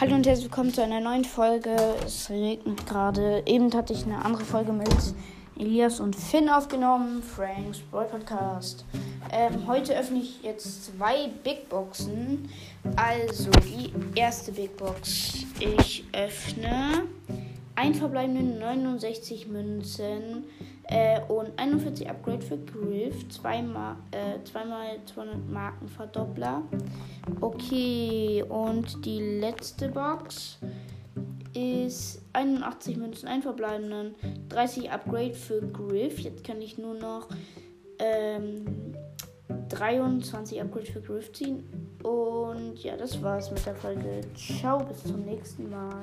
Hallo und herzlich willkommen zu einer neuen Folge. Es regnet gerade. Eben hatte ich eine andere Folge mit Elias und Finn aufgenommen. Franks Boy Podcast. Ähm, heute öffne ich jetzt zwei Big Boxen. Also die erste Big Box. Ich öffne ein verbleibenden 69 Münzen äh, und 41 Upgrade für Griff, zweimal, äh, zweimal 200 Marken Verdoppler. Okay, und die letzte Box ist 81 Münzen, ein verbleibenden, 30 Upgrade für Griff. Jetzt kann ich nur noch ähm, 23 Upgrade für Griff ziehen. Und ja, das war's mit der Folge. Ciao, bis zum nächsten Mal.